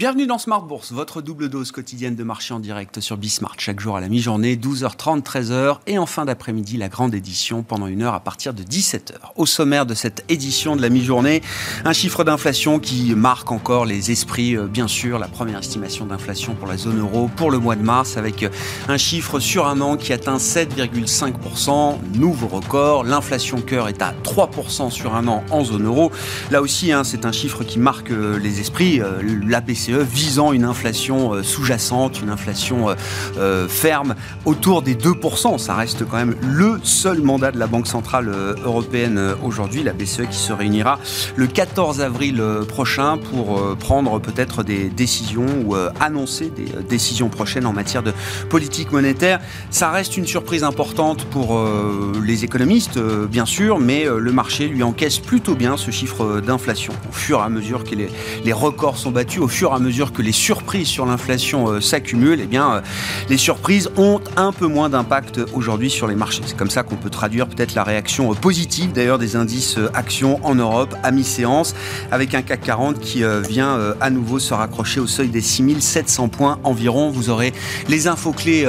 Bienvenue dans Smart Bourse, votre double dose quotidienne de marché en direct sur Bismart. Chaque jour à la mi-journée, 12h30, 13h. Et en fin d'après-midi, la grande édition pendant une heure à partir de 17h. Au sommaire de cette édition de la mi-journée, un chiffre d'inflation qui marque encore les esprits, euh, bien sûr. La première estimation d'inflation pour la zone euro pour le mois de mars avec euh, un chiffre sur un an qui atteint 7,5%. Nouveau record. L'inflation cœur est à 3% sur un an en zone euro. Là aussi, hein, c'est un chiffre qui marque euh, les esprits. La visant une inflation euh, sous-jacente, une inflation euh, euh, ferme autour des 2%. Ça reste quand même le seul mandat de la Banque Centrale Européenne aujourd'hui, la BCE qui se réunira le 14 avril prochain pour prendre peut-être des décisions ou annoncer des décisions prochaines en matière de politique monétaire. Ça reste une surprise importante pour les économistes, bien sûr, mais le marché lui encaisse plutôt bien ce chiffre d'inflation. Au fur et à mesure que les, records sont battus, au fur et à mesure que les surprises sur l'inflation euh, s'accumulent, eh bien, euh, les surprises ont un peu moins d'impact aujourd'hui sur les marchés. C'est comme ça qu'on peut traduire peut-être la réaction euh, positive d'ailleurs des indices actions en Europe à mi-séance, avec un CAC 40 qui vient à nouveau se raccrocher au seuil des 6700 points environ. Vous aurez les infos clés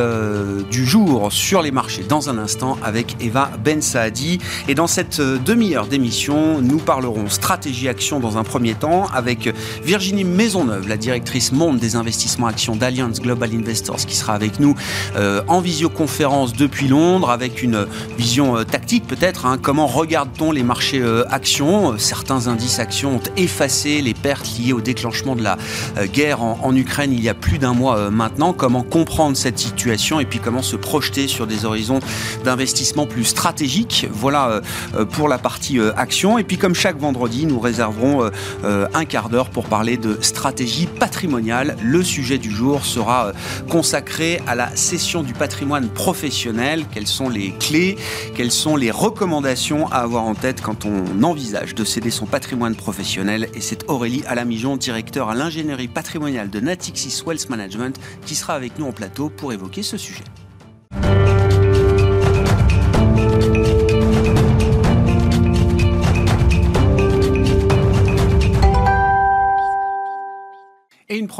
du jour sur les marchés dans un instant avec Eva Ben Saadi. Et dans cette demi-heure d'émission, nous parlerons stratégie action dans un premier temps avec Virginie Maisonneuve, la directrice monde des investissements actions d'Alliance Global Investors, qui sera avec nous euh, en visioconférence depuis Londres, avec une vision euh, tactique peut-être. Hein. comment regarde-t-on les marchés euh, actions? Certains indices actions ont effacé les pertes liées au déclenchement de la guerre en, Ukraine il y a plus d'un mois maintenant. Comment comprendre cette situation et puis comment se projeter sur des horizons d'investissement plus stratégiques? Voilà pour la partie action. Et puis comme chaque vendredi, nous réserverons un quart d'heure pour parler de stratégie patrimonial. Le sujet du jour sera euh, consacré à la cession du patrimoine professionnel. Quelles sont les clés? Quelles sont les recommandations à avoir en tête quand on envisage de céder son patrimoine professionnel? Et c'est Aurélie Alamijon, directeur à l'ingénierie patrimoniale de Natixis Wealth Management, qui sera avec nous en plateau pour évoquer ce sujet.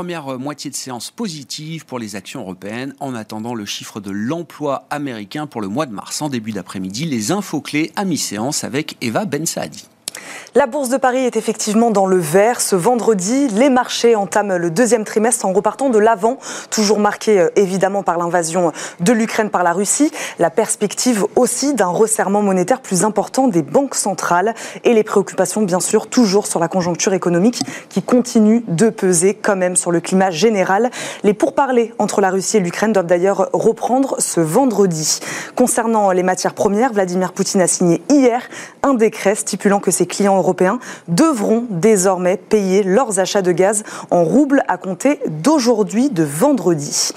Première euh, moitié de séance positive pour les actions européennes en attendant le chiffre de l'emploi américain pour le mois de mars. En début d'après-midi, les infos clés à mi-séance avec Eva Ben Saadi. La bourse de Paris est effectivement dans le vert. Ce vendredi, les marchés entament le deuxième trimestre en repartant de l'avant, toujours marqué euh, évidemment par l'invasion de l'Ukraine par la Russie. La perspective aussi d'un resserrement monétaire plus important des banques centrales et les préoccupations bien sûr toujours sur la conjoncture économique qui continue de peser quand même sur le climat général. Les pourparlers entre la Russie et l'Ukraine doivent d'ailleurs reprendre ce vendredi. Concernant les matières premières, Vladimir Poutine a signé hier un décret stipulant que ses clients européens devront désormais payer leurs achats de gaz en roubles à compter d'aujourd'hui, de vendredi.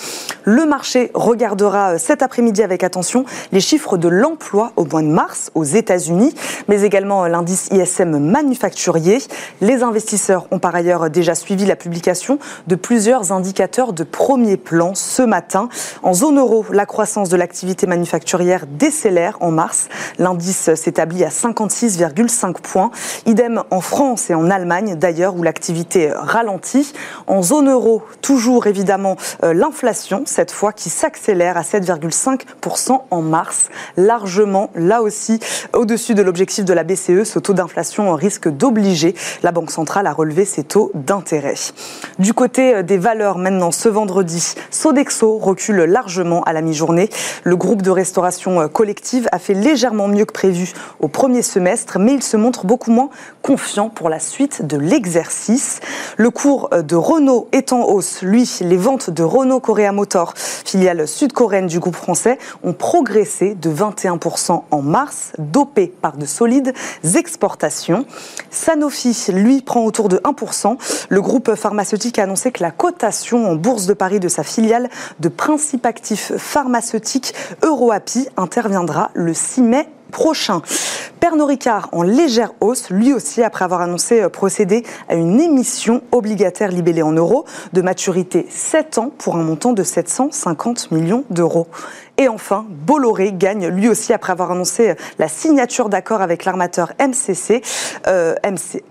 Le marché regardera euh, cet après-midi avec attention les chiffres de l'emploi au mois de mars aux États-Unis, mais également euh, l'indice ISM manufacturier. Les investisseurs ont par ailleurs déjà suivi la publication de plusieurs indicateurs de premier plan ce matin. En zone euro, la croissance de l'activité manufacturière décélère en mars. L'indice s'établit à 56,5 points. Idem en France et en Allemagne d'ailleurs où l'activité ralentit. En zone euro, toujours évidemment euh, l'inflation cette fois qui s'accélère à 7,5% en mars, largement là aussi au-dessus de l'objectif de la BCE. Ce taux d'inflation risque d'obliger la Banque centrale à relever ses taux d'intérêt. Du côté des valeurs maintenant, ce vendredi, Sodexo recule largement à la mi-journée. Le groupe de restauration collective a fait légèrement mieux que prévu au premier semestre, mais il se montre beaucoup moins confiant pour la suite de l'exercice. Le cours de Renault est en hausse. Lui, les ventes de Renault Korea Motor filiale sud-coréenne du groupe français, ont progressé de 21% en mars, dopé par de solides exportations. Sanofi, lui, prend autour de 1%. Le groupe pharmaceutique a annoncé que la cotation en bourse de Paris de sa filiale de principes actifs pharmaceutiques EuroAPI interviendra le 6 mai prochain. Pernod Ricard en légère hausse, lui aussi après avoir annoncé procéder à une émission obligataire libellée en euros de maturité 7 ans pour un montant de 750 millions d'euros. Et enfin, Bolloré gagne lui aussi après avoir annoncé la signature d'accord avec l'armateur MCC, euh,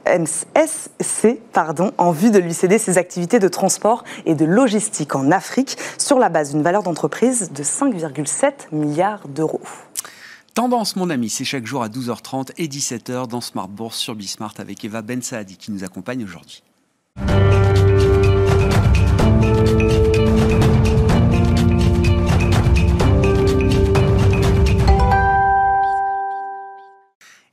MSC pardon, en vue de lui céder ses activités de transport et de logistique en Afrique sur la base d'une valeur d'entreprise de 5,7 milliards d'euros. Tendance, mon ami, c'est chaque jour à 12h30 et 17h dans Smart Bourse sur Bismart avec Eva Ben Saadi qui nous accompagne aujourd'hui.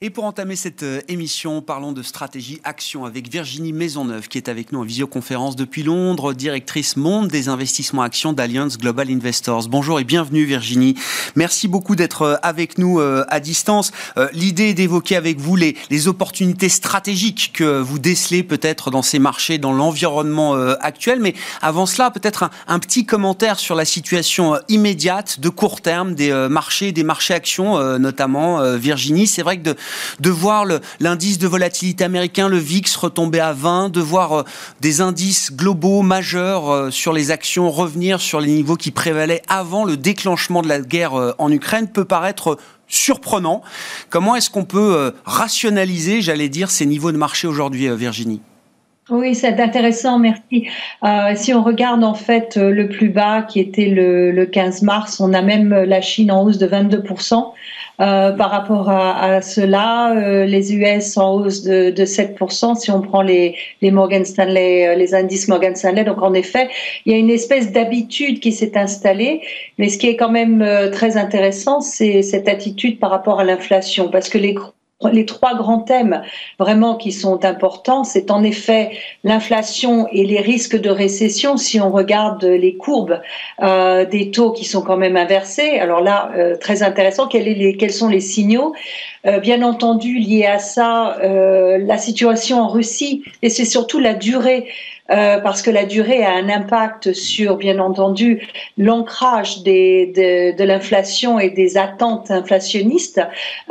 Et pour entamer cette euh, émission, parlons de stratégie action avec Virginie Maisonneuve qui est avec nous en visioconférence depuis Londres, directrice monde des investissements actions d'Alliance Global Investors. Bonjour et bienvenue Virginie. Merci beaucoup d'être euh, avec nous euh, à distance. L'idée est d'évoquer avec vous les, opportunités stratégiques que vous décelez peut-être dans ces marchés, dans l'environnement actuel. Mais avant cela, peut-être un, un, petit commentaire sur la situation immédiate de court terme des marchés, des marchés actions, notamment Virginie. C'est vrai que de, de voir l'indice de volatilité américain, le VIX, retomber à 20, de voir euh, des indices globaux majeurs euh, sur les actions revenir sur les niveaux qui prévalaient avant le déclenchement de la guerre euh, en Ukraine peut paraître surprenant. Comment est-ce qu'on peut rationaliser, j'allais dire, ces niveaux de marché aujourd'hui, Virginie? Oui, c'est intéressant, merci. si on regarde en fait le plus bas qui était le, le 15 mars, on a même la Chine en hausse de 22%. Euh, par rapport à, cela, euh, les US en hausse de, de 7% si on prend les, les Morgan Stanley, euh, les indices Morgan Stanley. Donc en effet, il y a une espèce d'habitude qui s'est installée. Mais ce qui est quand même très intéressant, c'est cette attitude par rapport à l'inflation, parce que les les trois grands thèmes vraiment qui sont importants, c'est en effet l'inflation et les risques de récession. Si on regarde les courbes euh, des taux qui sont quand même inversés, alors là, euh, très intéressant, quels, sont les signaux? Euh, Bien entendu, lié à ça, la situation en Russie, et c'est surtout la durée euh, parce que la durée a un impact sur, bien entendu, l'ancrage de, l'inflation et des attentes inflationnistes,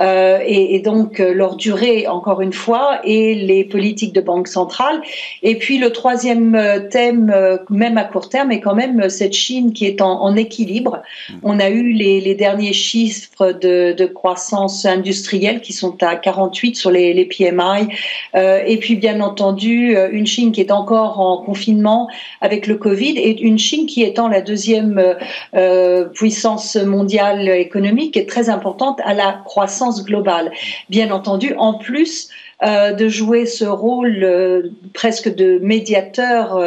euh, et, donc euh, leur durée, encore une fois, et les politiques de banque centrale. Et puis le troisième thème, même à court terme, est quand même cette Chine qui est en, équilibre. On a eu les, derniers chiffres de, croissance industrielle qui sont à 48 sur les, les PMI, et puis bien entendu une Chine qui est encore en confinement avec le Covid et une Chine qui étant la deuxième euh, euh, puissance mondiale économique est très importante à la croissance globale. Bien entendu, en plus euh, de jouer ce rôle presque de médiateur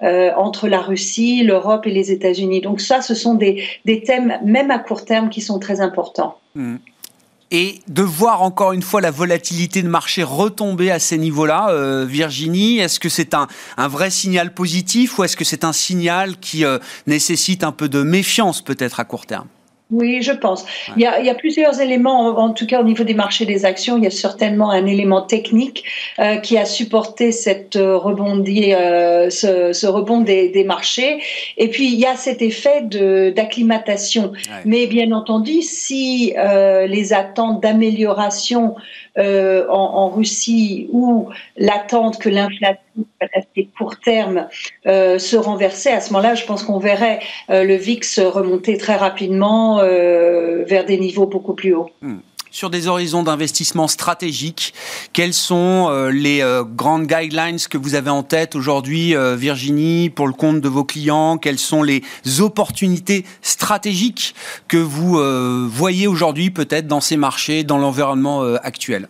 entre la Russie, l'Europe et les États-Unis. Donc ça, ce sont des, des, thèmes, même à court terme, qui sont très importants. Mmh et de voir encore une fois la volatilité de marché retomber à ces niveaux-là, euh, Virginie, est-ce que c'est un, un, vrai signal positif ou est-ce que c'est un signal qui euh, nécessite un peu de méfiance peut-être à court terme? Oui, je pense. Il, y a, il, y a, plusieurs éléments, en, tout cas au niveau des marchés des actions. Il y a certainement un élément technique euh, qui a supporté cette euh, rebondi, euh, ce, ce, rebond des, des, marchés. Et puis il y a cet effet d'acclimatation. Mais bien entendu, si euh, les attentes d'amélioration euh, en, en, Russie ou l'attente que l'inflation assez court terme euh, se renversait, à ce moment-là, je pense qu'on verrait euh, le VIX remonter très rapidement euh, vers des niveaux beaucoup plus hauts. Hmm sur des horizons d'investissement stratégiques. Quelles sont les grandes guidelines que vous avez en tête aujourd'hui, Virginie, pour le compte de vos clients? Quelles sont les opportunités stratégiques que vous voyez aujourd'hui peut-être dans ces marchés, dans l'environnement actuel?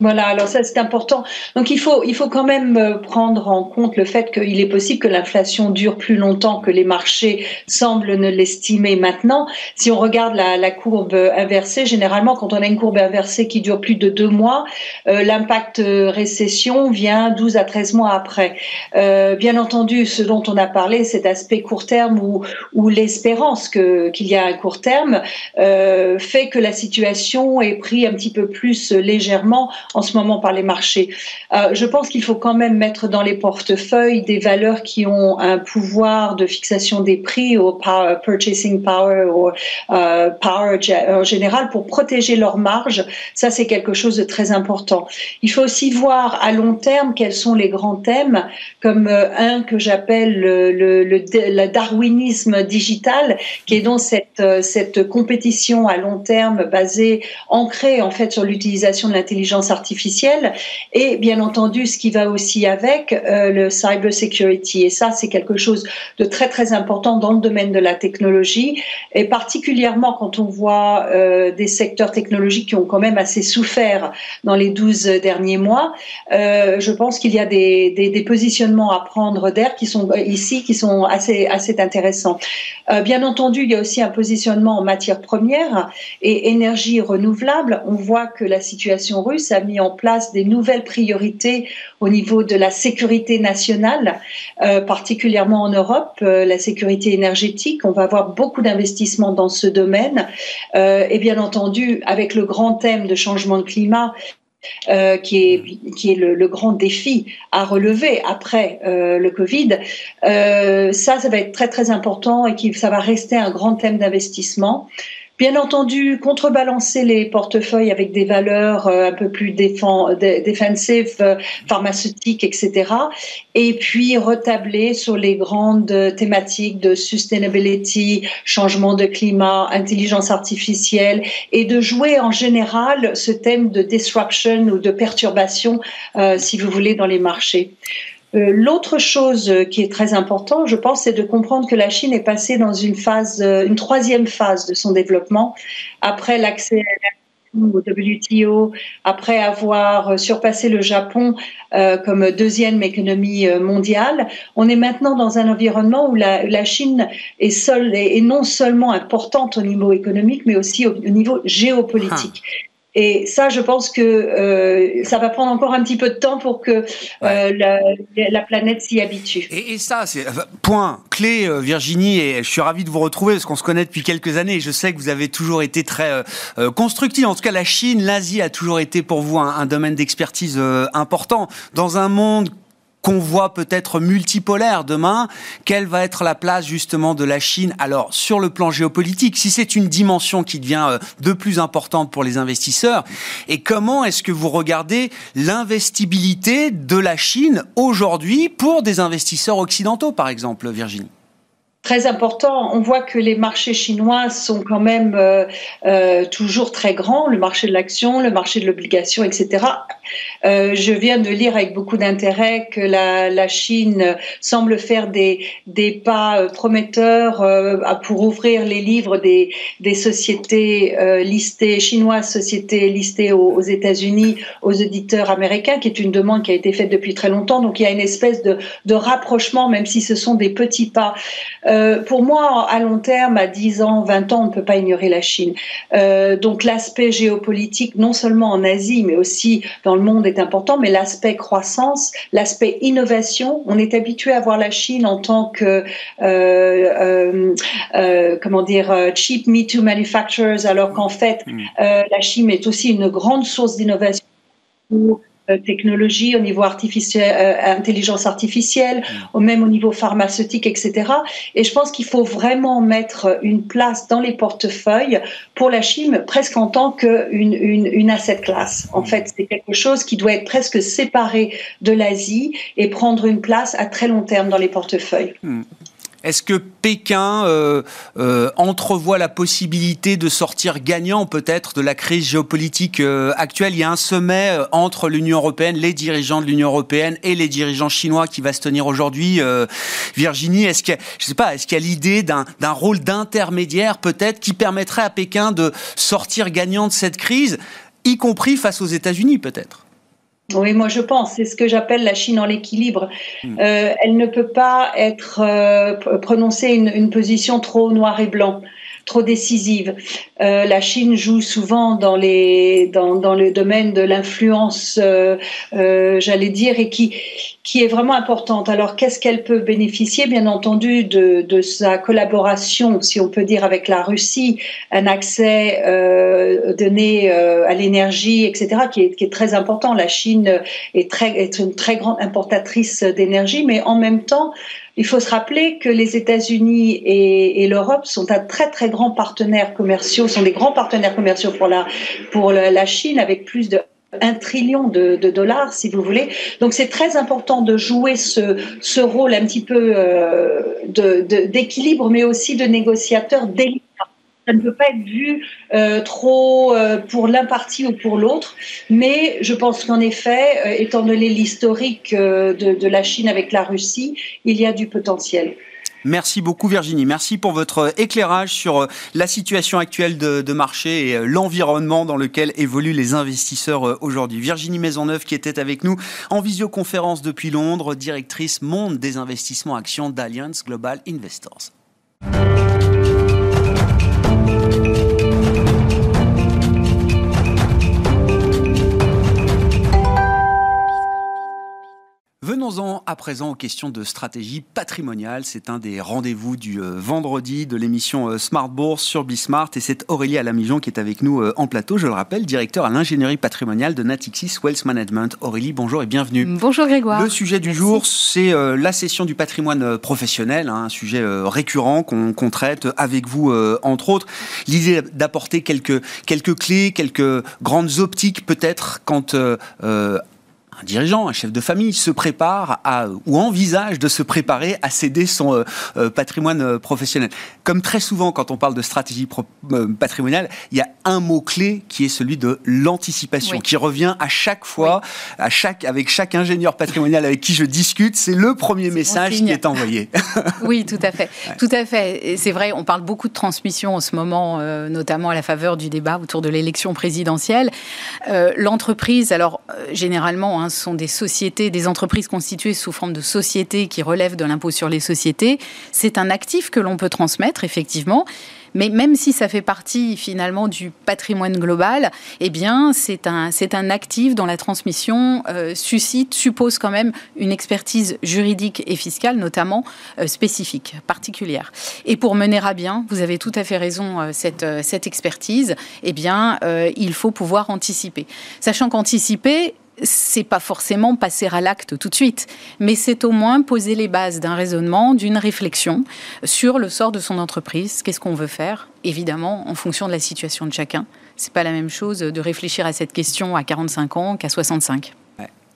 Voilà, alors ça c'est important. Donc il faut, il faut quand même euh, prendre en compte le fait qu'il est possible que l'inflation dure plus longtemps que les marchés semblent ne l'estimer maintenant. Si on regarde la, courbe inversée, généralement quand on a une courbe inversée qui dure plus de deux mois, euh, l'impact euh, récession vient 12 à 13 mois après. Euh, bien entendu, ce dont on a parlé, cet aspect court terme ou, ou l'espérance qu'il y a un court terme, euh, fait que la situation est prise un petit peu plus légèrement en ce moment par les marchés. Euh, je pense qu'il faut quand même mettre dans les portefeuilles des valeurs qui ont un pouvoir de fixation des prix au power, purchasing power ou euh, power en général pour protéger leurs marges. Ça, c'est quelque chose de très important. Il faut aussi voir à long terme quels sont les grands thèmes, comme euh, un que j'appelle le, le, darwinisme digital, qui est donc cette, euh, cette compétition à long terme basée, ancrée en fait sur l'utilisation de l'intelligence artificielle et bien entendu ce qui va aussi avec euh, le cyber security. Et ça, c'est quelque chose de très très important dans le domaine de la technologie et particulièrement quand on voit euh, des secteurs technologiques qui ont quand même assez souffert dans les 12 derniers mois. Euh, je pense qu'il y a des, positionnements à prendre d'air qui sont ici qui sont assez assez intéressants. bien entendu, il y a aussi un positionnement en matière première et énergie renouvelable. On voit que la situation russe a mis en place des nouvelles priorités au niveau de la sécurité nationale, euh, particulièrement en Europe, euh, la sécurité énergétique. On va avoir beaucoup d'investissements dans ce domaine. Euh, et bien entendu, avec le grand thème de changement de climat, qui est, qui est le, grand défi à relever après le Covid. Ça, ça va être très très important et qui, ça va rester un grand thème d'investissement. Bien entendu, contrebalancer les portefeuilles avec des valeurs euh, un peu plus défensives, euh, pharmaceutiques, etc. Et puis retabler sur les grandes thématiques de sustainability, changement de climat, intelligence artificielle, et de jouer en général ce thème de disruption ou de perturbation, euh, si vous voulez, dans les marchés. Euh, l'autre chose qui est très importante, je pense, c'est de comprendre que la Chine est passée dans une phase, euh, une troisième phase de son développement après l'accès au WTO, après avoir surpassé le Japon euh, comme deuxième économie mondiale, on est maintenant dans un environnement où la, Chine est, seule, non seulement importante au niveau économique, mais aussi au, niveau géopolitique. Ah. Et ça, je pense que euh, ça va prendre encore un petit peu de temps pour que euh, la, la, planète s'y habitue. Et, et ça, c'est point clé, euh, Virginie, et je suis ravi de vous retrouver parce qu'on se connaît depuis quelques années et je sais que vous avez toujours été très euh, euh constructif. En tout cas, la Chine, l'Asie a toujours été pour vous un, un domaine d'expertise important. Dans un monde qu'on voit peut-être multipolaire demain, quelle va être la place justement de la Chine Alors sur le plan géopolitique, si c'est une dimension qui devient euh, de plus importante pour les investisseurs, et comment est-ce que vous regardez l'investibilité de la Chine aujourd'hui pour des investisseurs occidentaux, par exemple, Virginie? Très important. On voit que les marchés chinois sont quand même euh, euh, toujours très grands, le marché de l'action, le marché de l'obligation, etc. Euh, je viens de lire avec beaucoup d'intérêt que la, Chine semble faire des, des pas prometteurs pour ouvrir les livres des, sociétés listées chinoises, sociétés listées aux, États-Unis, aux éditeurs américains, qui est une demande qui a été faite depuis très longtemps. Donc il y a une espèce de rapprochement, même si ce sont des petits pas. Euh, pour moi, à long terme, à 10 ans, 20 ans, on ne peut pas ignorer la Chine. Euh, donc l'aspect géopolitique, non seulement en Asie, mais aussi dans le monde, est important, mais l'aspect croissance, l'aspect innovation, on est habitué à voir la Chine en tant que, euh, comment dire, cheap me too manufacturers, alors qu'en fait, la Chine est aussi une grande source d'innovation. euh, technologie, au niveau artificiel, euh, intelligence artificielle, mm. même au niveau pharmaceutique, etc. Et je pense qu'il faut vraiment mettre une place dans les portefeuilles pour la Chine, presque en tant qu'une une, une asset class. En mm. fait, c'est quelque chose qui doit être presque séparé de l'Asie et prendre une place à très long terme dans les portefeuilles. Mm. Est-ce que Pékin euh, euh, entrevoit la possibilité de sortir gagnant peut-être de la crise géopolitique euh, actuelle? Il y a un sommet entre l'Union européenne, les dirigeants de l'Union européenne et les dirigeants chinois qui va se tenir aujourd'hui. Virginie, est-ce qu'il y a, l'idée d'un rôle d'intermédiaire peut-être qui permettrait à Pékin de sortir gagnant de cette crise, y compris face aux États-Unis peut-être? Oui, moi je pense, c'est ce que j'appelle la Chine en l'équilibre. Hmm. Euh, elle ne peut pas être euh, prononcer une, une, position trop noir et blanc, trop décisive. Euh, la Chine joue souvent dans les dans, dans le domaine de l'influence, euh, euh, j'allais dire, et qui qui est vraiment importante. Alors, qu'est-ce qu'elle peut bénéficier? Bien entendu, de, de, sa collaboration, si on peut dire, avec la Russie, un accès euh, donné euh, à l'énergie, etc., qui est, qui est, très important. La Chine est, très, est une très grande importatrice d'énergie, mais en même temps, il faut se rappeler que les États-Unis et, et l'Europe sont un très très grands partenaires commerciaux, sont des grands partenaires commerciaux pour la pour la Chine avec plus de un trillion de, dollars, si vous voulez. Donc c'est très important de jouer ce, ce rôle un petit peu euh, d'équilibre, mais aussi de négociateur délicat. Ça ne peut pas être vu euh, trop euh, pour l'un parti ou pour l'autre, mais je pense qu'en effet, étant donné l'historique de, de la Chine avec la Russie, il y a du potentiel. Merci beaucoup Virginie. Merci pour votre éclairage sur euh, la situation actuelle de, marché et euh, l'environnement dans lequel évoluent les investisseurs euh, aujourd'hui. Virginie Maisonneuve qui était avec nous en visioconférence depuis Londres, directrice monde des investissements actions d'Alliance Global Investors. Venons-en à présent aux questions de stratégie patrimoniale. C'est un des rendez-vous du euh, vendredi de l'émission euh, Smart Bourse sur Bismart et c'est Aurélie Alamijon qui est avec nous euh, en plateau, je le rappelle, directeur à l'ingénierie patrimoniale de Natixis Wealth Management. Aurélie, bonjour et bienvenue. Bonjour Grégoire. Le sujet du jour, c'est la session du patrimoine professionnel, hein, un sujet récurrent qu'on traite avec vous entre autres. L'idée d'apporter quelques, quelques clés, quelques grandes optiques peut-être quand un dirigeant, un chef de famille se prépare à, ou envisage de se préparer à céder son euh, euh, patrimoine euh, professionnel. Comme très souvent quand on parle de stratégie patrimoniale, il y a un mot-clé qui est celui de l'anticipation, qui revient à chaque fois, à chaque, avec chaque ingénieur patrimonial avec qui je discute, c'est le premier message qui est envoyé. oui, tout à fait. Tout à fait. C'est vrai, on parle beaucoup de transmission en ce moment, notamment à la faveur du débat autour de l'élection présidentielle. L'entreprise, alors généralement, hein, ce sont des sociétés, des entreprises constituées sous forme de sociétés qui relèvent de l'impôt sur les sociétés. C'est un actif que l'on peut transmettre, effectivement. Mais même si ça fait partie finalement du patrimoine global, eh bien c'est un, c'est un actif dont la transmission euh, suscite, suppose quand même une expertise juridique et fiscale, notamment euh, spécifique, particulière. Et pour mener à bien, vous avez tout à fait raison, euh, cette, cette expertise, eh bien il faut pouvoir anticiper. Sachant qu'anticiper, c'est pas forcément passer à l'acte tout de suite, mais c'est au moins poser les bases d'un raisonnement, d'une réflexion sur le sort de son entreprise, qu'est-ce qu'on veut faire, évidemment en fonction de la situation de chacun. C'est pas la même chose de réfléchir à cette question à 45 ans qu'à 65.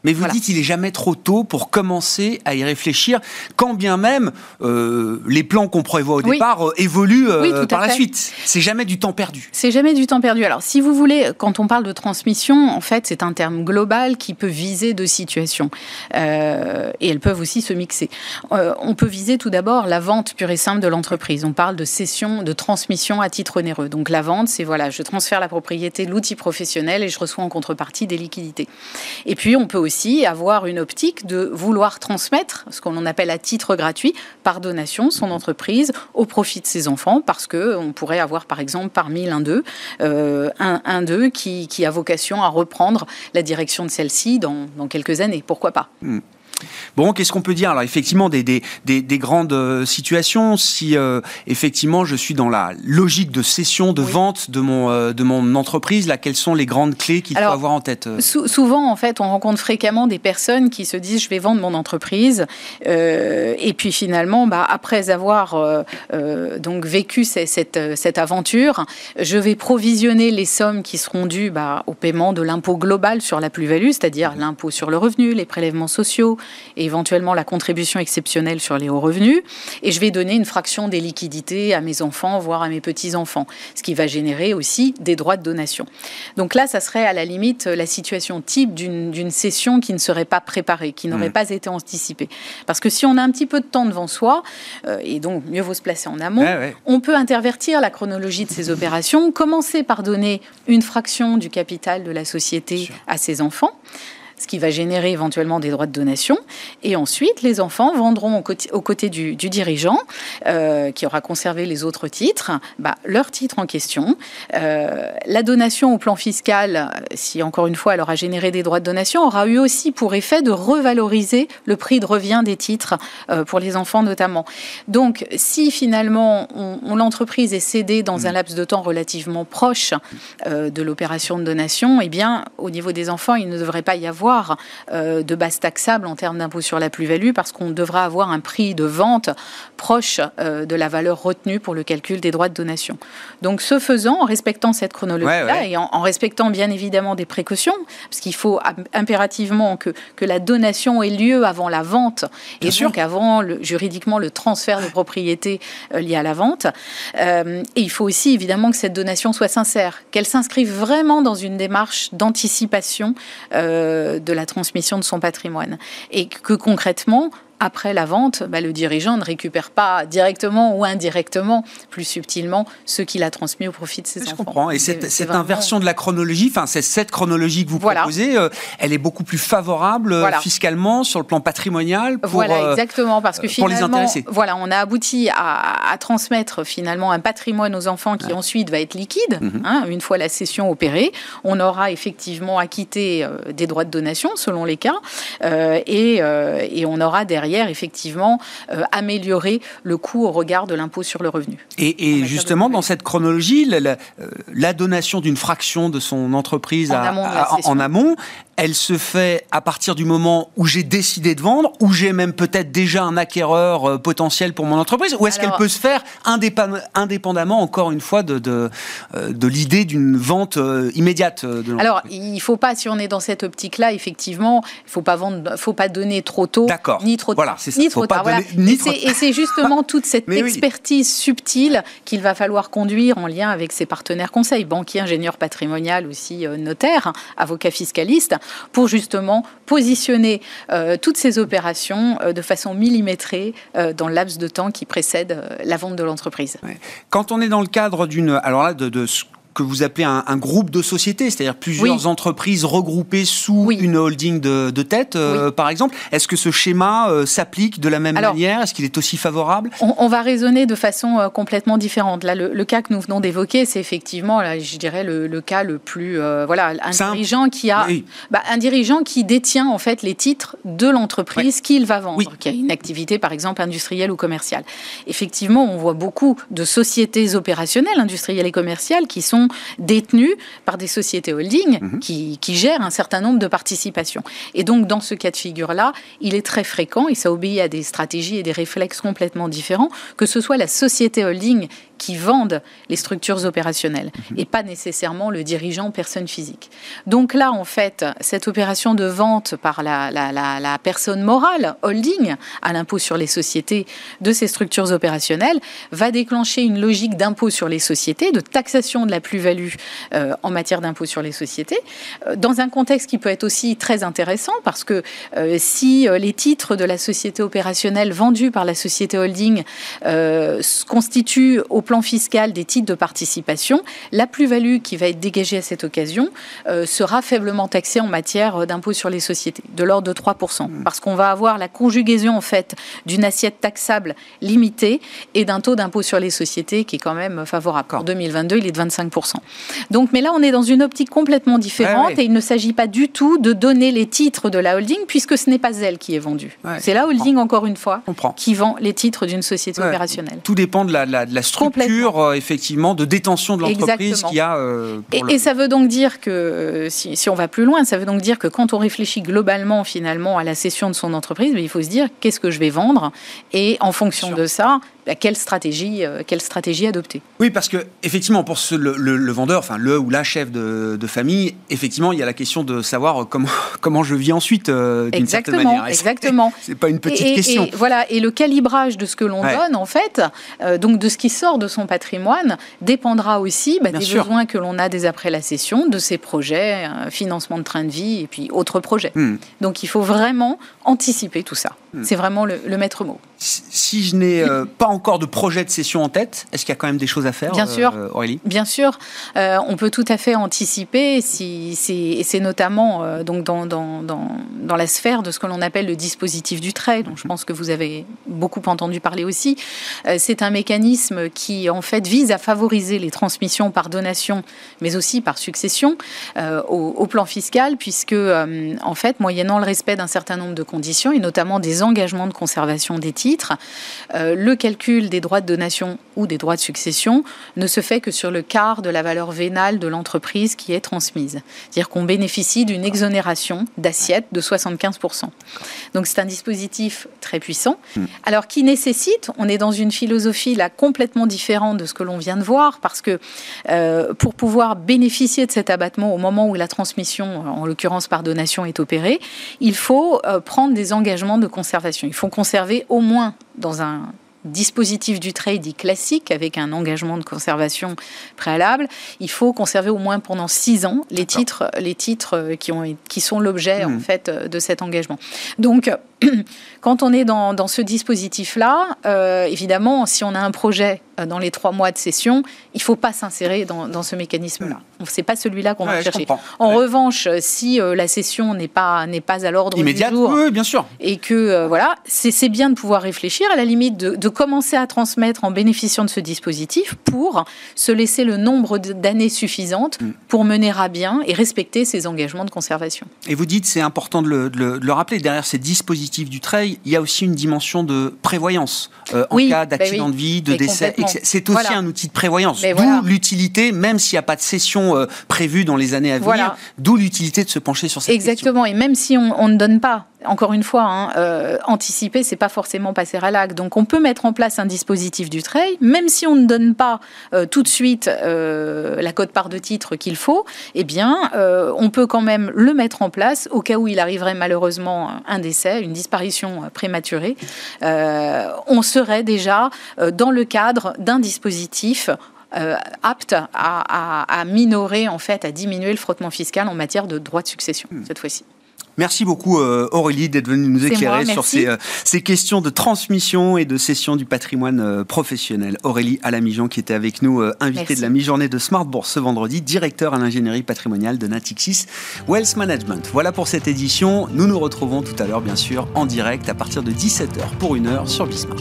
Mais vous dites qu'il est jamais trop tôt pour commencer à y réfléchir, quand bien même euh, les plans qu'on prévoit au départ euh, évoluent euh, par la suite. C'est jamais du temps perdu. C'est jamais du temps perdu. Alors, si vous voulez, quand on parle de transmission, en fait, c'est un terme global qui peut viser deux situations. et elles peuvent aussi se mixer. on peut viser tout d'abord la vente pure et simple de l'entreprise. On parle de cession, de transmission à titre onéreux. Donc, la vente, c'est voilà, je transfère la propriété l'outil professionnel et je reçois en contrepartie des liquidités. Et puis, on peut aussi aussi avoir une optique de vouloir transmettre ce qu'on appelle à titre gratuit, par donation, son entreprise au profit de ses enfants, parce que on pourrait avoir par exemple parmi l'un d'eux euh, un, d'eux qui, a vocation à reprendre la direction de celle-ci dans, quelques années. Pourquoi pas? Hmm. Bon, qu'est-ce qu'on peut dire? Alors effectivement, des, des, des, grandes euh, situations, si euh, effectivement je suis dans la logique de cession, de vente de mon, euh, de mon entreprise, là, quelles sont les grandes clés qu'il faut avoir en tête Souvent, en fait, on rencontre fréquemment des personnes qui se disent je vais vendre mon entreprise, et puis finalement, bah, après avoir donc vécu cette, cette, aventure, je vais provisionner les sommes qui seront dues bah, au paiement de l'impôt global sur la plus-value, c'est-à-dire l'impôt sur le revenu, les prélèvements sociaux, et éventuellement la contribution exceptionnelle sur les hauts revenus. Et je vais donner une fraction des liquidités à mes enfants, voire à mes petits-enfants, ce qui va générer aussi des droits de donation. Donc là, ça serait à la limite la situation type d'une cession qui ne serait pas préparée, qui n'aurait mmh. pas été anticipée. Parce que si on a un petit peu de temps devant soi, euh, et donc mieux vaut se placer en amont, on peut intervertir la chronologie de ces opérations, commencer par donner une fraction du capital de la société à ses enfants ce qui va générer éventuellement des droits de donation. Et ensuite, les enfants vendront aux côtés, du, dirigeant, euh, qui aura conservé les autres titres, bah, leur titre en question. Euh, la donation au plan fiscal, si encore une fois elle aura généré des droits de donation, aura eu aussi pour effet de revaloriser le prix de revient des titres euh, pour les enfants notamment. Donc, si finalement on, l'entreprise est cédée dans un laps de temps relativement proche de l'opération de donation, eh bien, au niveau des enfants, il ne devrait pas y avoir de base taxable en termes d'impôt sur la plus-value parce qu'on devra avoir un prix de vente proche euh, de la valeur retenue pour le calcul des droits de donation. Donc, ce faisant, en respectant cette chronologie-là et en, respectant bien évidemment des précautions, parce qu'il faut impérativement que, que la donation ait lieu avant la vente et donc avant le, juridiquement le transfert de propriété euh, lié à la vente. Euh, et il faut aussi évidemment que cette donation soit sincère, qu'elle s'inscrive vraiment dans une démarche d'anticipation de la transmission de son patrimoine. Et que concrètement, après la vente, bah, le dirigeant ne récupère pas directement ou indirectement, plus subtilement, ce qu'il a transmis au profit de ses enfants. Je comprends. Et cette, inversion de la chronologie, enfin, c'est cette chronologie que vous proposez, euh, elle est beaucoup plus favorable euh, fiscalement sur le plan patrimonial pour, voilà, euh, exactement, parce que finalement, voilà, on a abouti à, transmettre finalement un patrimoine aux enfants qui ensuite va être liquide, mhm. hein, une fois la cession opérée. On aura effectivement acquitté des droits de donation selon les cas, et, et on aura derrière effectivement, euh, améliorer le coût au regard de l'impôt sur le revenu. Et, justement, dans cette chronologie, la, euh, donation d'une fraction de son entreprise en amont elle se fait à partir du moment où j'ai décidé de vendre, où j'ai même peut-être déjà un acquéreur euh, potentiel pour mon entreprise, ou est-ce qu'elle peut se faire indépendamment, encore une fois, de, de, euh, l'idée d'une vente euh, immédiate de Alors, il ne faut pas, si on est dans cette optique-là, effectivement, il ne faut pas vendre, faut pas donner trop tôt, ni trop voilà, tard, ni trop tard. et c'est justement toute cette expertise subtile qu'il va falloir conduire en lien avec ses partenaires conseils, banquiers, ingénieurs patrimonial, aussi notaires, avocats fiscalistes, pour justement positionner euh, toutes ces opérations euh, de façon millimétrée euh, dans le laps de temps qui précède la vente de l'entreprise. Quand on est dans le cadre d'une, alors là, de, que vous appelez un, groupe de sociétés, c'est-à-dire plusieurs entreprises regroupées sous une holding de, tête, euh, par exemple. Est-ce que ce schéma euh, s'applique de la même manière? Est-ce qu'il est aussi favorable? on, va raisonner de façon euh, complètement différente. Là, le, cas que nous venons d'évoquer, c'est effectivement, là, je dirais, le, cas le plus, voilà, un dirigeant qui a, bah, un dirigeant qui détient en fait les titres de l'entreprise qu'il va vendre, qui a une activité, par exemple, industrielle ou commerciale. Effectivement, on voit beaucoup de sociétés opérationnelles, industrielles et commerciales, qui sont détenus par des sociétés holding mhm. qui, gèrent un certain nombre de participations. Et donc, dans ce cas de figure-là, il est très fréquent, et ça obéit à des stratégies et des réflexes complètement différents, que ce soit la société holding qui vendent les structures opérationnelles mhm. et pas nécessairement le dirigeant personne physique. Donc là, en fait, cette opération de vente par la, la, personne morale, holding, à l'impôt sur les sociétés de ces structures opérationnelles, va déclencher une logique d'impôt sur les sociétés, de taxation de la plus-value euh, en matière d'impôt sur les sociétés, euh, dans un contexte qui peut être aussi très intéressant parce que euh, si les titres de la société opérationnelle vendus par la société holding constituent au plan fiscal des titres de participation, la plus-value qui va être dégagée à cette occasion euh, sera faiblement taxée en matière d'impôt sur les sociétés, de l'ordre de 3%, mmh. parce qu'on va avoir la conjugaison en fait d'une assiette taxable limitée et d'un taux d'impôt sur les sociétés qui est quand même favorable. En 2022, il est de 25%. Donc, mais là, on est dans une optique complètement différente et il ne s'agit pas du tout de donner les titres de la holding puisque ce n'est pas elle qui est vendue. C'est la holding, encore une fois, qui vend les titres d'une société opérationnelle. Tout dépend de la, de la structure euh, effectivement de détention de l'entreprise qui a. Euh, et, ça veut donc dire que euh, si, si, on va plus loin, ça veut donc dire que quand on réfléchit globalement finalement à la cession de son entreprise, ben, il faut se dire qu'est-ce que je vais vendre et en fonction de ça, bah, quelle stratégie, euh, quelle stratégie adopter Oui, parce que effectivement, pour le, vendeur, enfin le ou la chef de, famille, effectivement, il y a la question de savoir comment comment je vis ensuite euh, d'une certaine manière. Exactement. C'est pas une petite question. Et, voilà, et le calibrage de ce que l'on donne, en fait, euh, donc de ce qui sort de son patrimoine, dépendra aussi bah, des besoins que l'on a dès après la session, de ses projets, financement de train de vie et puis autres projets. Hmm. Donc il faut vraiment anticiper tout ça. Hmm. C'est vraiment le maître mot. si je n'ai euh, pas encore de projet de cession en tête, est-ce qu'il y a quand même des choses à faire Bien sûr, Aurélie? Bien sûr, on peut tout à fait anticiper. Si, et c'est notamment donc dans, dans, dans, dans, la sphère de ce que l'on appelle le dispositif du trait, dont je pense que vous avez beaucoup entendu parler aussi. c'est un mécanisme qui en fait vise à favoriser les transmissions par donation, mais aussi par succession au, au, plan fiscal, puisque en fait, moyennant le respect d'un certain nombre de conditions, et notamment des engagements de conservation des titres, euh, le calcul des droits de donation ou des droits de succession ne se fait que sur le quart de la valeur vénale de l'entreprise qui est transmise. C'est-à-dire qu'on bénéficie d'une exonération d'assiette de 75%. Donc c'est un dispositif très puissant, hmm. alors qui nécessite, on est dans une philosophie là complètement différente de ce que l'on vient de voir, parce que euh, pour pouvoir bénéficier de cet abattement au moment où la transmission, en l'occurrence par donation, est opérée, il faut euh, prendre des engagements de conservation. Il faut conserver au moins dans un dispositif du trade dit classique avec un engagement de conservation préalable, il faut conserver au moins pendant six ans les titres, les titres qui, ont, qui sont l'objet en mmh. fait de cet engagement. Donc quand on est dans, dans ce dispositif-là, euh, évidemment, si on a un projet euh, dans les trois mois de session, il ne faut pas s'insérer dans, dans, ce mécanisme-là. Hmm. Ce n'est pas celui-là qu'on va chercher. En revanche, si euh, la session n'est pas, pas à l'ordre du jour, oui, bien sûr. et que voilà, c'est bien de pouvoir réfléchir, à la limite de, de, commencer à transmettre en bénéficiant de ce dispositif pour se laisser le nombre d'années suffisantes hmm. pour mener à bien et respecter ses engagements de conservation. Et vous dites, c'est important de le, de le rappeler, derrière ces dispositifs du trail, il y a aussi une dimension de prévoyance euh, en cas bah d'accident de vie, de décès. C'est aussi un outil de prévoyance. D'où l'utilité, même s'il n'y a pas de session euh, prévue dans les années à venir, d'où l'utilité de se pencher sur cette Exactement. Et même si on, ne donne pas encore une fois, hein, euh, anticiper, c'est pas forcément passer à l'acte. Donc, on peut mettre en place un dispositif du trail, même si on ne donne pas tout de suite la cote-part de titre qu'il faut. Eh bien, on peut quand même le mettre en place au cas où il arriverait malheureusement un décès, une disparition prématurée, euh, on serait déjà euh, dans le cadre d'un dispositif euh, apte à, minorer, en fait, à diminuer le frottement fiscal en matière de droit de succession, hmm. cette fois-ci. Merci beaucoup euh, Aurélie d'être venue nous éclairer sur euh, ces, questions de transmission et de cession du patrimoine euh, professionnel. Aurélie Alamijan qui était avec nous, invitée de la mi-journée de Smart Bourse ce vendredi, directeur à l'ingénierie patrimoniale de Natixis Wealth Management. Voilà pour cette édition. Nous nous retrouvons tout à l'heure bien sûr en direct à partir de 17h pour une heure sur Bismart.